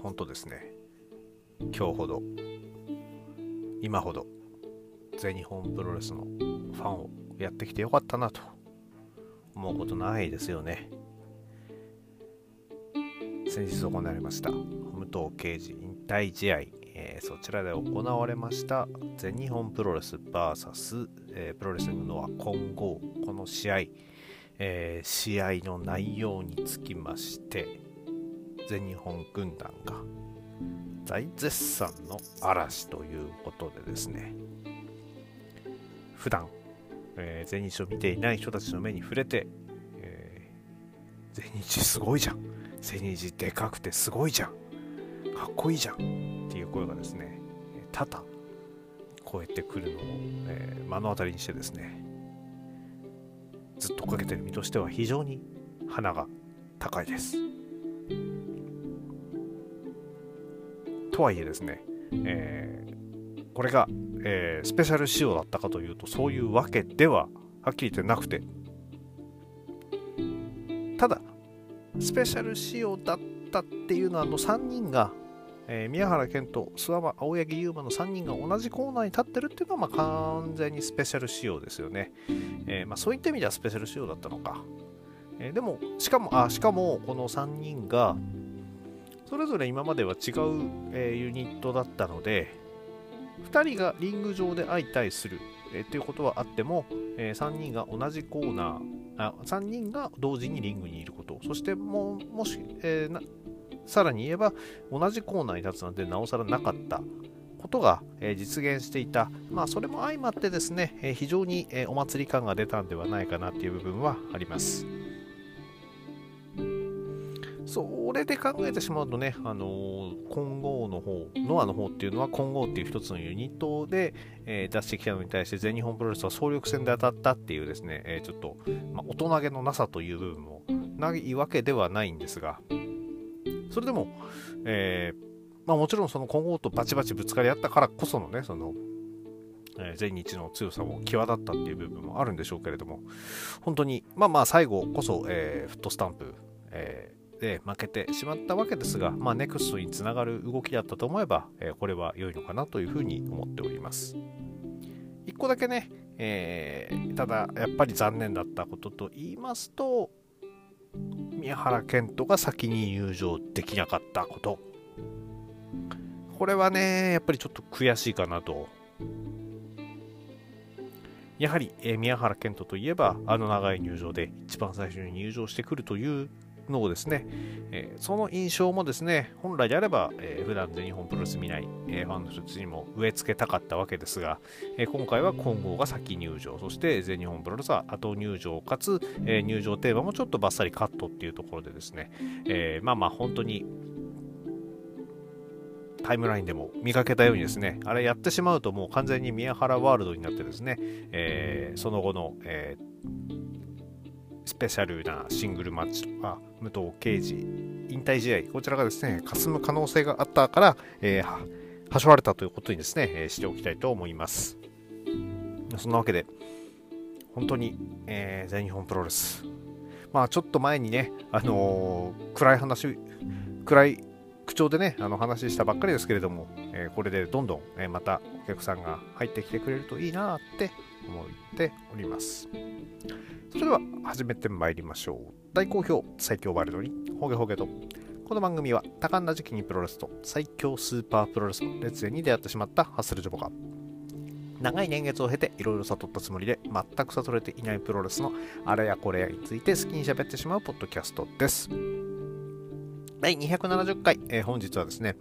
本当ですね。今日ほど。今ほど。全日本プロレスのファンをやってきてよかったなと。思うことないですよね。先日行われました武藤敬司引退試合、えー、そちらで行われました全日本プロレス VS、えー、プロレスリングのは混合。この試合、えー、試合の内容につきまして全日本軍団が大絶賛の嵐ということでですね普段、えー、全日を見ていない人たちの目に触れて、えー、全日すごいじゃん。全日でかくてすごいじゃん。かっこいいじゃん。っていう声がですね多々超えてくるのを、えー、目の当たりにしてですねずっとかけてる身としては非常に鼻が高いです。とはいえですね、えー、これが、えー、スペシャル仕様だったかというとそういうわけでははっきり言ってなくてただスペシャル仕様だったっていうのはあの3人が、えー、宮原健人、諏訪間、青柳優馬の3人が同じコーナーに立ってるっていうのは、まあ、完全にスペシャル仕様ですよね。えー、まあ、そういった意味ではスペシャル仕様だったのか。え、でも、しかも、あ、しかも、この3人が、それぞれ今までは違う、えー、ユニットだったので2人がリング上で相対する、えー、っていうことはあっても、えー、3人が同じコーナーあ3人が同時にリングにいること。そしてもうもし、えー、さらに言えば同じコーナーに立つなんてなおさらなかった。ことが、え実現していた、まあ、それも相まってですね、え非常に、えお祭り感が出たんではないかなっていう部分はあります。それで考えてしまうとね、あのー、混合の方、ノアの方っていうのは混合っていう一つのユニットで、えー、出してきたのに対して全日本プロレスは総力戦で当たったっていうですね、えー、ちょっと、まあ、大人げのなさという部分もないわけではないんですが、それでも、えまあ、もちろんその混合とバチバチぶつかり合ったからこそのね、その、え全日の強さも際立ったっていう部分もあるんでしょうけれども、本当に、まあまあ最後こそ、えフットスタンプ、えで負けてしまったわけですが、まあ、ネクストにつながる動きだったと思えば、えー、これは良いのかなというふうに思っております。1個だけね、えー、ただやっぱり残念だったことと言いますと、宮原健人が先に入場できなかったこと。これはね、やっぱりちょっと悔しいかなと。やはり、えー、宮原健人といえば、あの長い入場で一番最初に入場してくるというのをですね、えー、その印象もですね、本来であれば、えー、普段全日本プロレス見ない、えー、ファンの人たちにも植え付けたかったわけですが、え、今回は混合が先入場、そして全日本プロレスは後入場かつ、え、入場テーマもちょっとバッサリカットっていうところでですね、え、まあまあ本当にタイムラインでも見かけたようにですね、あれやってしまうともう完全に宮原ワールドになってですね、えー、その後の、えースペシャルなシングルマッチとか、武藤敬司引退試合、こちらがですね、霞む可能性があったから、えー、はしょられたということにですね、えー、しておきたいと思います。そんなわけで、本当に、えー、全日本プロレス。まあ、ちょっと前にね、あのー、暗い話、暗い口調でね、あの話したばっかりですけれども、えー、これでどんどん、えまたお客さんが入ってきてくれるといいなって思っております。それでは始めてまいりましょう。大好評最強ワイルドにホゲホゲと。この番組は多感な時期にプロレスと最強スーパープロレスの列伝に出会ってしまったハッスルジョボが長い年月を経ていろいろ悟ったつもりで全く悟れていないプロレスのあれやこれやについて好きに喋ってしまうポッドキャストです。第270回、えー、本日はですね、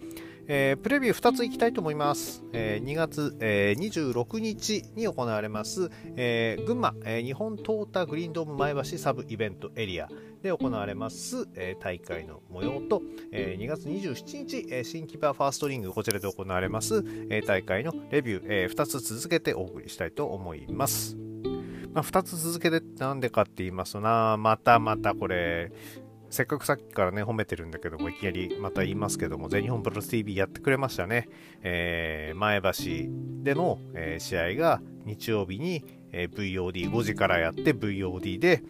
えー、プレビュー2ついきたいと思います。えー、2月、えー、26日に行われます、えー、群馬、え、日本トータグリーンドーム前橋サブイベントエリアで行われます、え、大会の模様と、えー、2月27日、え、新キパーファーストリングこちらで行われます、え、大会のレビュー、え、2つ続けてお送りしたいと思います。まあ、2つ続けてなんでかって言いますとな、またまたこれ、せっかくさっきからね、褒めてるんだけども、いきなりまた言いますけども、全日本プロレス TV やってくれましたね。えー、前橋での、えー、試合が日曜日に、えー、VOD、5時からやって VOD で、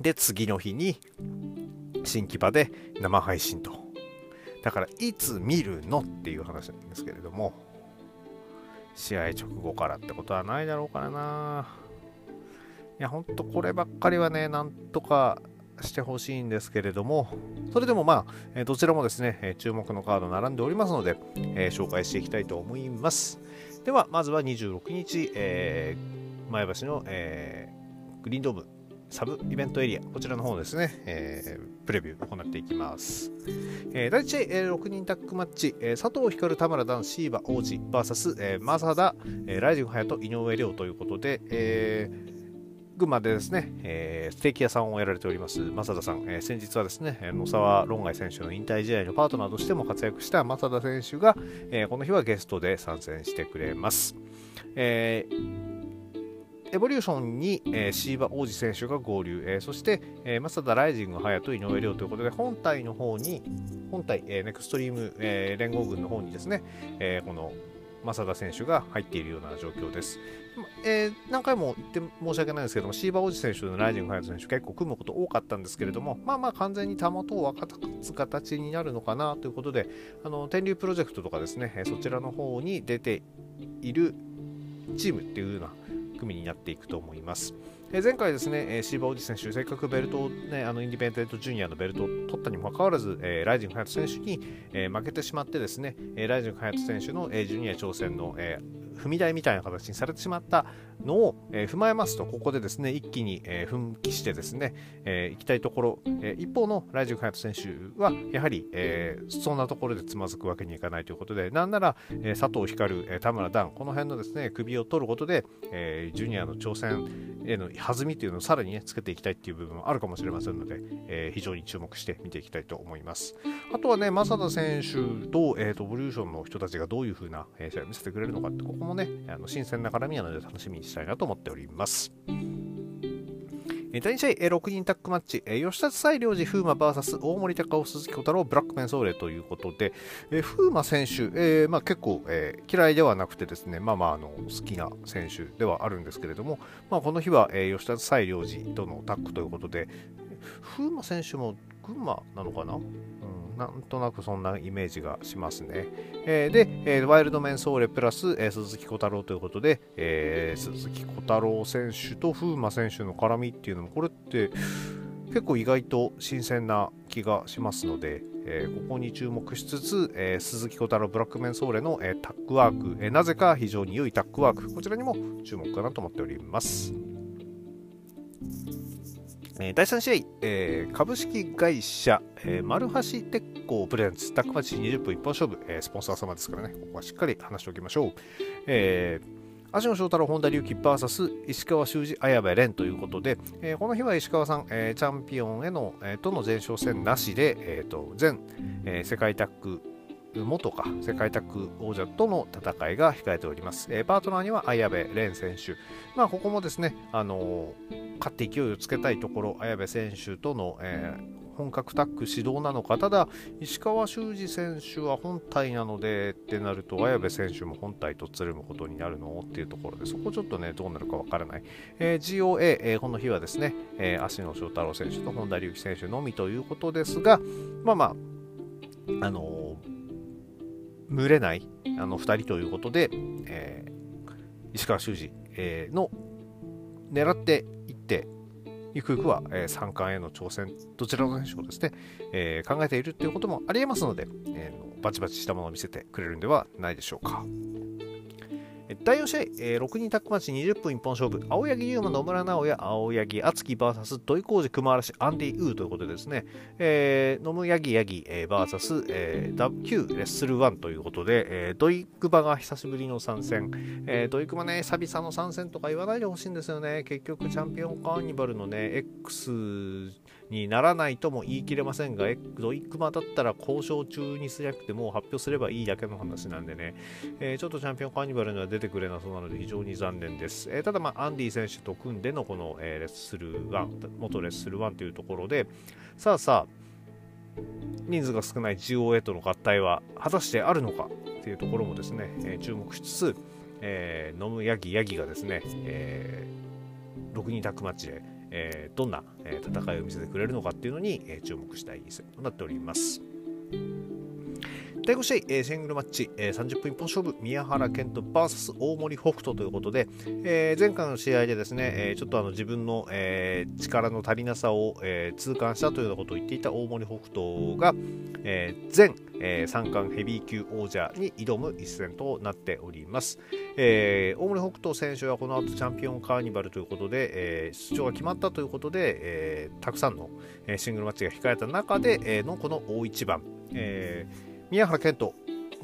で、次の日に新木場で生配信と。だからいつ見るのっていう話なんですけれども試合直後からってことはないだろうからないやほんとこればっかりはねなんとかしてほしいんですけれどもそれでもまあどちらもですね注目のカード並んでおりますので、えー、紹介していきたいと思いますではまずは26日、えー、前橋の、えー、グリーンドームサブイベントエリア、こちらの方ですね、えー、プレビュー行っていきます。えー、第1試合、えー、6人タッグマッチ、えー、佐藤光、田村段、シーバ、王子 VS、えー、マサダ、えー、ライジング隼人、井上亮ということで、えー群馬でですね、えー、ステーキ屋さんをやられております、正田さん、えー、先日はですね、野沢論外選手の引退試合のパートナーとしても活躍した正田選手が、えー、この日はゲストで参戦してくれます。えーエボリューションに、えー、シーバ王子選手が合流、えー、そして、えー、マサダライジング隼人井上亮ということで本体の方に本体、えー、ネクストリーム、えー、連合軍の方にですね、えー、この正田選手が入っているような状況です。えー、何回も言って申し訳ないんですけども、シーバー王子選手とライジング隼人選手結構組むこと多かったんですけれども、まあまあ完全にたもとを分かつ形になるのかなということで、あの天竜プロジェクトとかですね、そちらの方に出ているチームっていうような組になっていくと思います。え前回ですね、えシーバーオジ選手、せっかくベルトを、ね、あのインディペンデントジュニアのベルトを取ったにもかかわらず、えライジング・ハヤト選手に、え負けてしまってですね、えライジング・ハヤト選手の、えジュニア挑戦の、え踏み台みたいな形にされてしまったのを、え、踏まえますと、ここでですね、一気に、え、奮起してですね、えー、行きたいところ、え一方のライジング・ハヤト選手は、やはり、えそんなところでつまずくわけにいかないということで、なんなら、え佐藤光、え田村段、この辺のですね、首を取ることで、えジュニアの挑戦への弾みというのをさらにね、つけていきたいっていう部分もあるかもしれませんので、え非常に注目して見ていきたいと思います。あとはね、正田選手と、えーと、ボリューションの人たちがどういう風な、え試合を見せてくれるのかって、ここもね、あの新鮮な絡みなので楽しみにしたいなと思っております。第2試合、6人タッグマッチ、吉田西良寺風磨 VS 大森高尾鈴木小太郎ブラックメンソーレということで、風磨選手、えーまあ、結構、えー、嫌いではなくてですね、まあまああの好きな選手ではあるんですけれども、まあ、この日は、えー、吉田西良寺とのタッグということで、風磨選手も群馬なのかな？なんとなくそんなイメージがしますね。えー、で、えー、ワイルドメンソーレプラス、えー、鈴木小太郎ということで、え、鈴木小太郎選手と風磨選手の絡みっていうのも、これって結構意外と新鮮な気がしますので、えー、ここに注目しつつ、えー、鈴木小太郎ブラックメンソーレの、えー、タッグワーク、えなぜか非常に良いタッグワーク、こちらにも注目かなと思っております。え第3試合、えー、株式会社、えー、丸橋鉄工プレゼンツタックマッチ20分一本勝負、えー、スポンサー様ですからね、ここはしっかり話しておきましょう。えー足野翔太郎、本田隆起 VS 石川修司、綾部蓮ということで、えー、この日は石川さん、えー、チャンピオンへの、えー、との前哨戦なしで、えーと、全、えー、世界タッグ元か世界タッグ王者との戦いが控えております。えー、パートナーには綾部蓮選手。まあ、ここもですね、あのー、勝って勢いをつけたいところ、綾部選手との、えー、本格タッグ指導なのか、ただ、石川修司選手は本体なのでってなると、綾部選手も本体とつるむことになるのっていうところで、そこちょっとね、どうなるかわからない。え、GOA、え、この日はですね、えー、足野翔太郎選手と本田隆起選手のみということですが、まあまあ、あの群れないあの2人ということで、えー、石川修司、えー、の狙っていってゆくゆくは、えー、三冠への挑戦どちらの選手をですね、えー、考えているということもありえますので、えー、バチバチしたものを見せてくれるんではないでしょうか。第4試合、えー、6人タッグマッチ20分一本勝負、青柳優馬、野村直哉、青柳敦樹 VS 土井浩二、熊嵐、アンディ・ウーということでですね、えー、野村柳柳、えー、VS、えー、旧レッスル1ということで、えー、土井熊が久しぶりの参戦、えー、土井熊ね、久々の参戦とか言わないでほしいんですよね。結局、チャンピオンカーニバルのね、X にならないとも言い切れませんが、ドイクマだったら交渉中にすりゃくてもう発表すればいいだけの話なんでね、えー、ちょっとチャンピオンカーニバルには出てくれなそうなので非常に残念です。えー、ただ、まあ、アンディ選手と組んでのこの、えー、レッスル1、元レッスル1というところで、さあさあ、人数が少ない GOA との合体は果たしてあるのかというところもですね、え、注目しつつ、えー、飲むヤギヤギがですね、えー、6人タッグマッチでえー、どんな、戦いを見せてくれるのかっていうのに、え注目したい一戦となっております。第5試合、えー、シングルマッチ、えー、30分一本勝負、宮原健人 VS 大森北斗ということで、えー、前回の試合でですね、えー、ちょっとあの自分の、えー、力の足りなさを、えー、痛感したというようなことを言っていた大森北斗が、えー、前、えー、三冠ヘビー級王者に挑む一戦となっております。えー、大森北斗選手はこの後チャンピオンカーニバルということで、えー、出場が決まったということで、えー、たくさんの、シングルマッチが控えた中で、えー、のこの大一番、えー宮原健人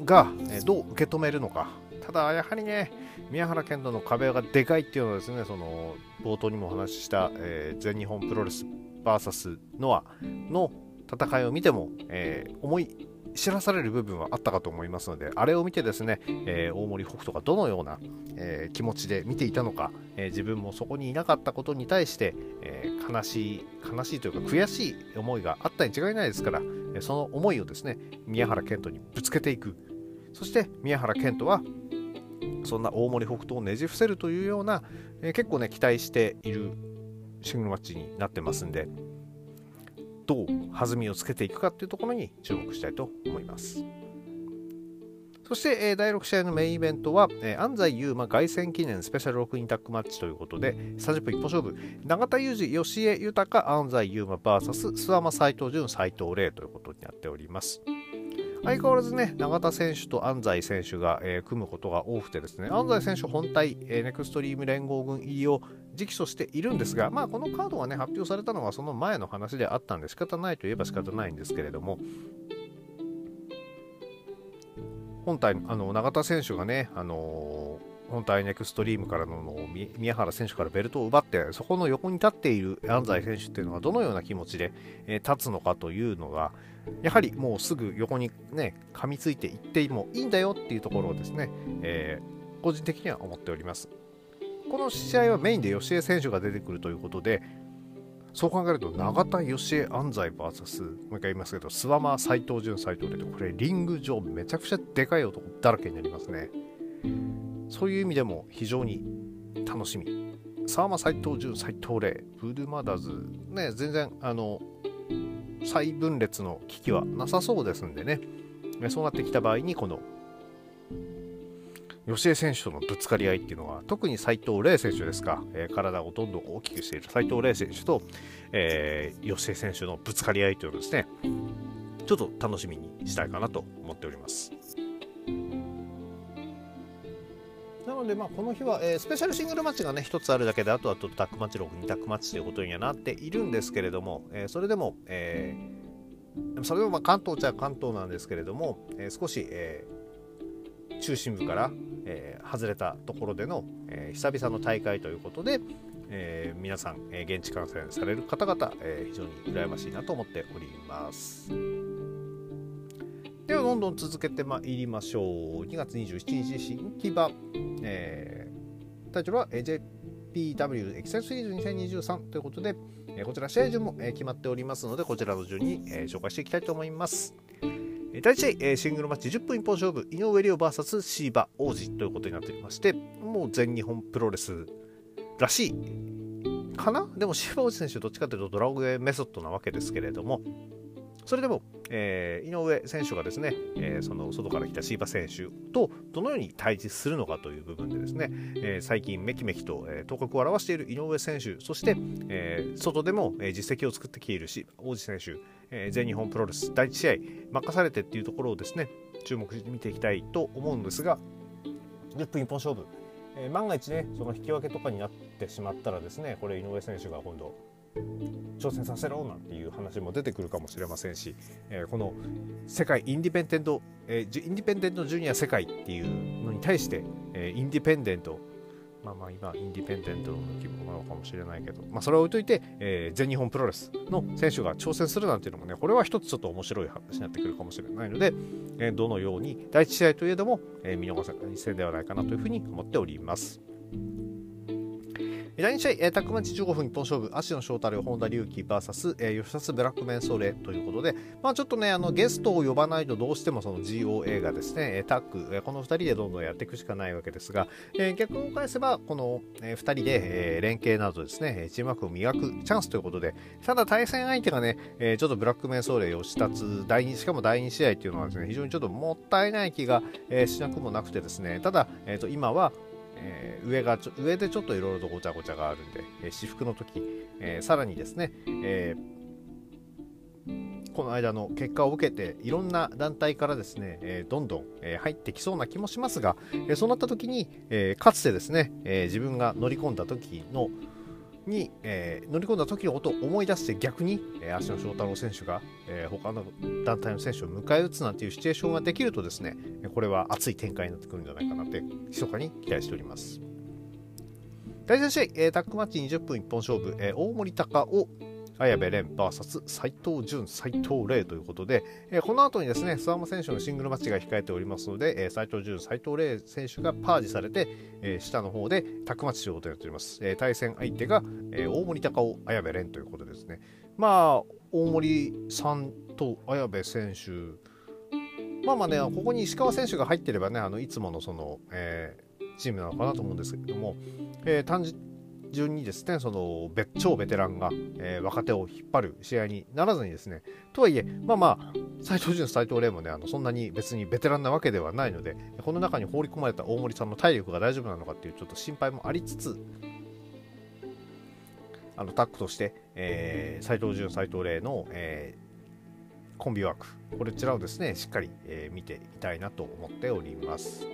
がどう受け止めるのか。ただ、やはりね、宮原健人の壁がでかいっていうのはですね、その冒頭にもお話しした、えー、全日本プロレス VS ノアの戦いを見ても、えー、思い知らされる部分はあったかと思いますので、あれを見てですね、えー、大森北斗がどのような、えー、気持ちで見ていたのか、えー、自分もそこにいなかったことに対して、え悲しい、悲しいというか悔しい思いがあったに違いないですから、その思いをですね、宮原健人にぶつけていく。そして宮原健人は、そんな大森北斗をねじ伏せるというような、え結構ね、期待しているシングルマッチになってますんで、どう弾みをつけていくかっていうところに注目したいと思います。そして、え、第6試合のメインイベントは、え、安西優真凱旋記念スペシャル6人タッグマッチということで、30分一本勝負、永田裕二、吉江豊、安西優真 VS 諏訪間斎藤潤、斎藤麗ということになっております。相変わらずね、永田選手と安西選手が、えー、組むことが多くてですね、安西選手本体、えー、ネクストリーム連合軍入りを直訴しているんですが、まあ、このカードがね、発表されたのはその前の話であったんで仕方ないといえば仕方ないんですけれども、本体あの永田選手がね、あの本体ネクストリームからの宮原選手からベルトを奪ってそこの横に立っている安西選手っていうのがどのような気持ちで、え、立つのかというのがやはりもうすぐ横にね噛みついていってもいいんだよっていうところをですね、えー、個人的には思っております。この試合はメインで吉江選手が出てくるということでそう考えると永田義恵安西 VS もう一回言いますけど諏訪間斎藤潤斎藤でこれリング上めちゃくちゃでかい男だらけになりますね。そういう意味でも非常に楽しみ。諏訪間斎藤潤斎藤麗ブルマダーズね全然あの再分裂の危機はなさそうですんでねそうなってきた場合にこの吉江選手とのぶつかり合いっていうのは特に斉藤麗選手ですか、えー、体をどんどん大きくしている。斉藤麗選手と、えー、吉江選手のぶつかり合いというのですねちょっと楽しみにしたいかなと思っております。なので、まあ、この日は、えー、スペシャルシングルマッチがね1つあるだけであとはとタックマッチ6 2タックマッチということにはなっているんですけれども、えー、それでも、えー、それもまあ関東っちゃ関東なんですけれども、え少し、え中心部から、えー、外れたところでの、えー、久々の大会ということで、えー、皆さん、え現地観戦される方々、え非常に羨ましいなと思っております。ではどんどん続けてまいりましょう。2月27日新木場、えタイトルは JPW エキセンシリーズ2023ということで、えこちら試合順も、え決まっておりますので、こちらの順に、え紹介していきたいと思います。第1試合、えー、シングルマッチ10分一本勝負、井上亮 VS シーバ王子ということになっておりまして、もう全日本プロレスらしいかな？でもシーバ王子選手どっちかというとドラゴンメソッドなわけですけれども、それでも、えー、井上選手がですね、えー、その外から来たシーバ選手とどのように対峙するのかという部分でですね、えー、最近めきめきと、え頭角を現している井上選手、そして、え外でも、え実績を作ってきているし王子選手、え全日本プロレス第1試合任されてっていうところをですね注目して見ていきたいと思うんですが10分一本勝負、え万が一ねその引き分けとかになってしまったらですねこれ井上選手が今度挑戦させろなんていう話も出てくるかもしれませんし、えー、この世界インディペンデント、えー、インディペンデントジュニア世界っていうのに対して、えー、インディペンデントまあまあ今インディペンデントの規模なのかもしれないけど、まあそれを置いといて、えー、全日本プロレスの選手が挑戦するなんていうのもね、これは一つちょっと面白い話になってくるかもしれないので、えー、どのように第一試合といえども、えー、見逃せない戦ではないかなというふうに思っております。第2試合、えー、タックマッチ15分一本勝負、芦野翔太郎、本田隆起 VS、えー、吉田ブラックメンソーレということで、まあ、ちょっとね、あのゲストを呼ばないとどうしてもその GOA がですね、タッグ、えー、この2人でどんどんやっていくしかないわけですが、えー、逆を返せば、この、えー、2人で、えー、連携などですね、チームワークを磨くチャンスということで、ただ対戦相手がね、えー、ちょっとブラックメンソーレ吉立第2、しかも第2試合っていうのはですね、非常にちょっともったいない気が、えー、しなくもなくてですね、ただ、えー、と今は、えー、上がちょ上でちょっといろいろとごちゃごちゃがあるんで、えー、私服の時、えー、さらにですね、えこの間の結果を受けていろんな団体からですね、えどんどん、え入ってきそうな気もしますが、えそうなった時に、えかつてですね、え自分が乗り込んだ時のに、えー、乗り込んだ時のことを思い出して逆に、えー、足野翔太郎選手が、えー、他の団体の選手を迎え撃つなんていうシチュエーションができるとですねこれは熱い展開になってくるんじゃないかなって密かに期待しております。第3試合、えー、タックマッチ20分一本勝負、えー、大森隆を綾部蓮 VS 斎藤潤、斎藤麗ということで、えー、この後にですね、諏訪間選手のシングルマッチが控えておりますので、えー、斎藤潤、斎藤麗選手がパージされて、えー、下の方でタックマッチというとになっております。えー、対戦相手が、えー、大森高尾、綾部蓮ということですね。まあ、大森さんと綾部選手、まあまあね、ここに石川選手が入ってればね、あのいつものその、えー、チームなのかなと思うんですけれども、えー、単順にですねその超ベテランが、えー、若手を引っ張る試合にならずにですねとはいえまあまあ斎藤潤斎藤麗もねあのそんなに別にベテランなわけではないのでこの中に放り込まれた大森さんの体力が大丈夫なのかっていうちょっと心配もありつつあのタッグとして、えー、藤潤、斎藤麗の、えー、コンビワーク、こちらをですね、しっかり、えー、見ていきたいなと思っております。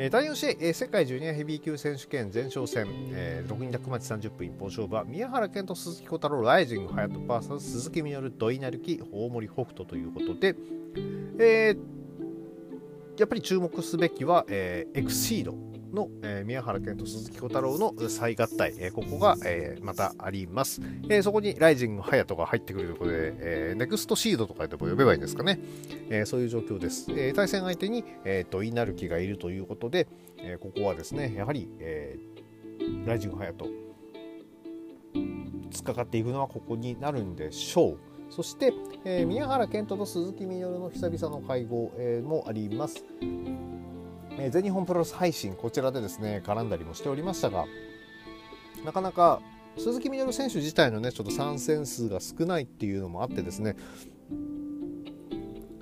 え第4試合、え世界ジュニアヘビー級選手権前哨戦、えー、6人宅町30分一本勝負は宮原健と鈴木小太郎ライジング隼人 VS 鈴木みのる土井成樹大森北斗ということで、えー、やっぱり注目すべきは、えー、エクシード。の、えー、宮原健と鈴木小太郎の再合体、えー、ここが、えー、またあります、え、そこにライジング隼人が入ってくるということで、え、ネクストシードとかでも呼べばいいんですかね、え、そういう状況です、え、対戦相手に、えー、と稲るがいるということで、え、ここはですねやはり、え、ライジング隼人突っかかっていくのはここになるんでしょう。そして、え、宮原健人と鈴木みのるの久々の会合、え、もあります。え全日本プロレス配信こちらでですね絡んだりもしておりましたがなかなか鈴木みのる選手自体のねちょっと参戦数が少ないっていうのもあってですね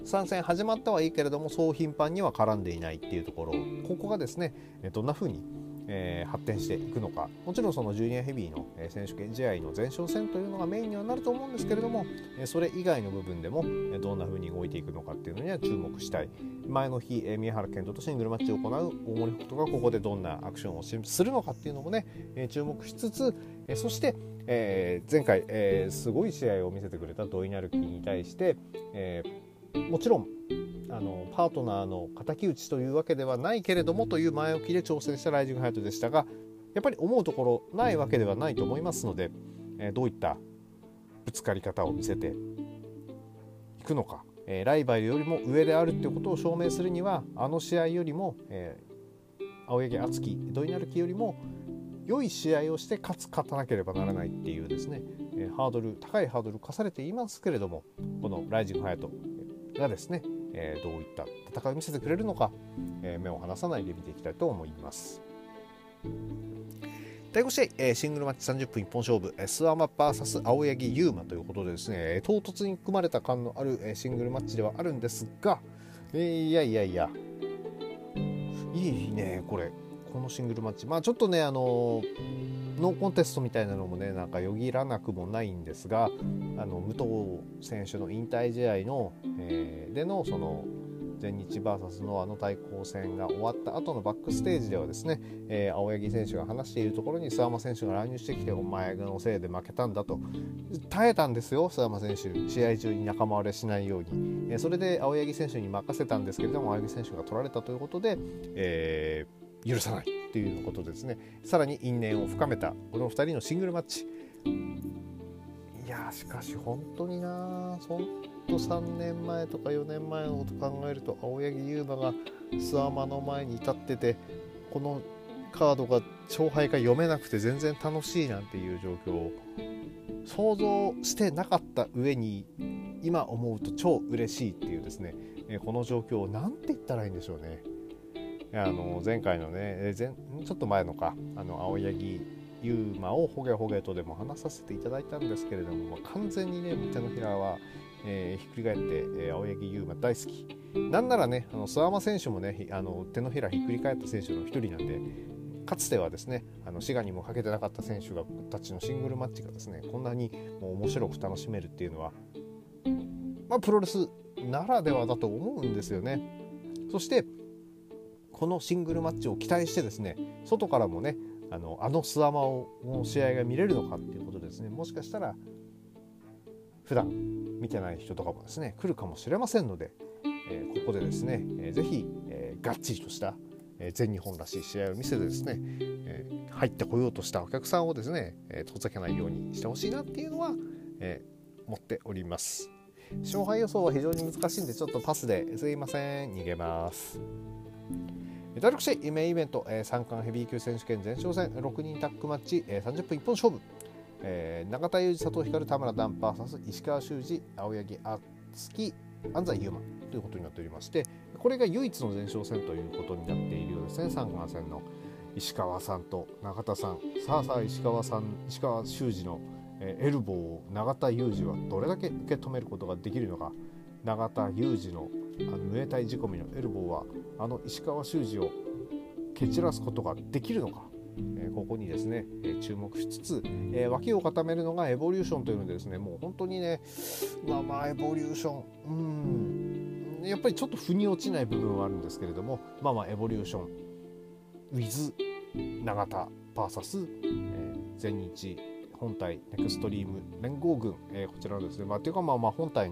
参戦始まったはいいけれどもそう頻繁には絡んでいないっていうところここがですねどんな風にえー、発展していくのか。もちろんそのジュニアヘビーの選手権試合の前哨戦というのがメインにはなると思うんですけれどもそれ以外の部分でもどんな風に動いていくのかっていうのには注目したい。前の日宮原健人とシングルマッチを行う大森北斗がここでどんなアクションをするのかっていうのもね注目しつつそしてえー、前回、えー、すごい試合を見せてくれた土井成樹に対して、えー、もちろんあのパートナーの敵討ちというわけではないけれどもという前置きで挑戦したライジングハヤトでしたがやっぱり思うところないわけではないと思いますので、えー、どういったぶつかり方を見せていくのか、えー、ライバルよりも上であるということを証明するにはあの試合よりも、えー、青柳敦樹土井成樹よりも良い試合をして勝つ勝たなければならないっていうですね、えー、ハードル高いハードル課されていますけれどもこのライジングハヤトがですねえ、どういった戦いを見せてくれるのか、え、目を離さないで見ていきたいと思います。第5試合、え、シングルマッチ30分一本勝負、スワマ VS 青柳優馬ということでですね、唐突に組まれた感のある、えシングルマッチではあるんですが、えー、いやいやいや、いいね、これ。このシングルマッチ。まあちょっとね、あのノーコンテストみたいなのもね、なんかよぎらなくもないんですが、あの武藤選手の引退試合の、えー、でのその全日 VS のあの対抗戦が終わった後のバックステージではですね、えー、青柳選手が話しているところに諏訪間選手が乱入してきてお前のせいで負けたんだと耐えたんですよ諏訪間選手試合中に仲間割れしないように、えー、それで青柳選手に任せたんですけれども青柳選手が取られたということで、えー許さない。っていうことですね。さらに因縁を深めたこの2人のシングルマッチ。いやしかし本当になほんと3年前とか4年前のこと考えると青柳優馬が諏訪間の前に立っててこのカードが勝敗が読めなくて全然楽しいなんていう状況を想像してなかった上に今思うと超嬉しいっていうですね。この状況を何て言ったらいいんでしょうね。あの前回のね前ちょっと前のかあの青柳ユーマをほげほげとでも話させていただいたんですけれども、まあ、完全にね手のひらは、えー、ひっくり返って、えー、青柳ユーマ大好きなんならねあの諏訪間選手もねあの手のひらひっくり返った選手の一人なんでかつてはですねあの滋賀にもかけてなかった選手がたちのシングルマッチがですねこんなにもう面白く楽しめるっていうのは、まあ、プロレスならではだと思うんですよね。そしてこのシングルマッチを期待してですね外からもねあのあのスワマをの試合が見れるのかっていうことですね。もしかしたら普段見てない人とかもですね来るかもしれませんので、えー、ここでですね、えー、ぜひ、えー、がっちりとした、えー、全日本らしい試合を見せてですね、えー、入ってこようとしたお客さんをですね、えー、遠ざけないようにしてほしいなっていうのは、えー、思っております。勝敗予想は非常に難しいんでちょっとパスですいません。逃げます。私、メインイベント、えー、三冠ヘビー級選手権前哨戦6人タッグマッチ、えー、30分一本勝負、えー、永田裕二、佐藤光、田村ダンパーサス石川修司、青柳敦樹、安西優馬ということになっておりましてこれが唯一の前哨戦ということになっているようですね。三冠戦の石川さんと永田さん。さあさあ石川さん石川修司の、えー、エルボーを永田裕二はどれだけ受け止めることができるのか。永田裕二のあのムエタイ仕込みのエルボーはあの石川修司を蹴散らすことができるのか、えー、ここにですね、えー、注目しつつ、えー、脇を固めるのがエボリューションというのでですねもう本当にねまあまあエボリューションうん。やっぱりちょっと腑に落ちない部分はあるんですけれどもまあまあエボリューション with 永田 VS、えー、全日本体ネクストリーム連合軍、えー、こちらですねまあというかまあまあ本体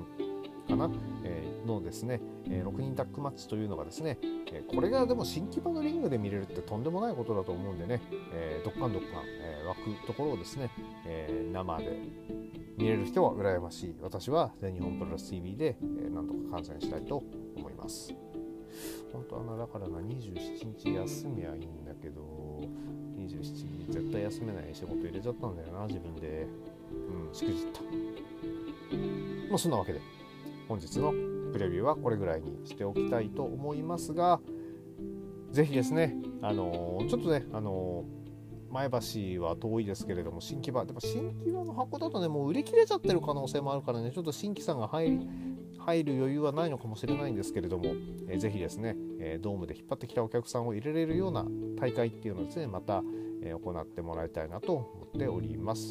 かな、え、のですね、え、6人タッグマッチというのがですね、え、これがでも新規場のリングで見れるってとんでもないことだと思うんでね、えー、どっかんどっかん、え、湧くところをですね、え、生で見れる人は羨ましい。私は全日本プロレス TV で、えー、なんとか観戦したいと思います。本当はなだからな27日休みはいいんだけど27日絶対休めない仕事入れちゃったんだよな自分で。うんしくじった。まあそんなわけで本日のプレビューはこれぐらいにしておきたいと思いますが是非ですねあのー、ちょっとねあの、前橋は遠いですけれども新木場。でも新木場の箱だとねもう売り切れちゃってる可能性もあるからねちょっと新規さんが入り入る余裕はないのかもしれないんですけれども、えー、ぜひですね、え、ドームで引っ張ってきたお客さんを入れれるような大会っていうのをですねまた、え、行ってもらいたいなと思っております。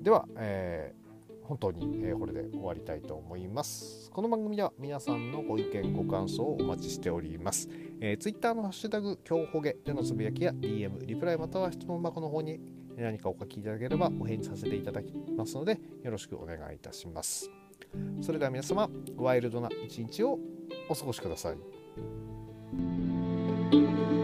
では、えー本当に、えこれで終わりたいと思います。この番組では皆さんのご意見、ご感想をお待ちしております。えー、Twitter のハッシュタグ、今日ほげでのつぶやきや DM、リプライまたは質問箱の方に何かお書きいただければお返事させていただきますので、よろしくお願いいたします。それでは皆様、ワイルドな一日をお過ごしください。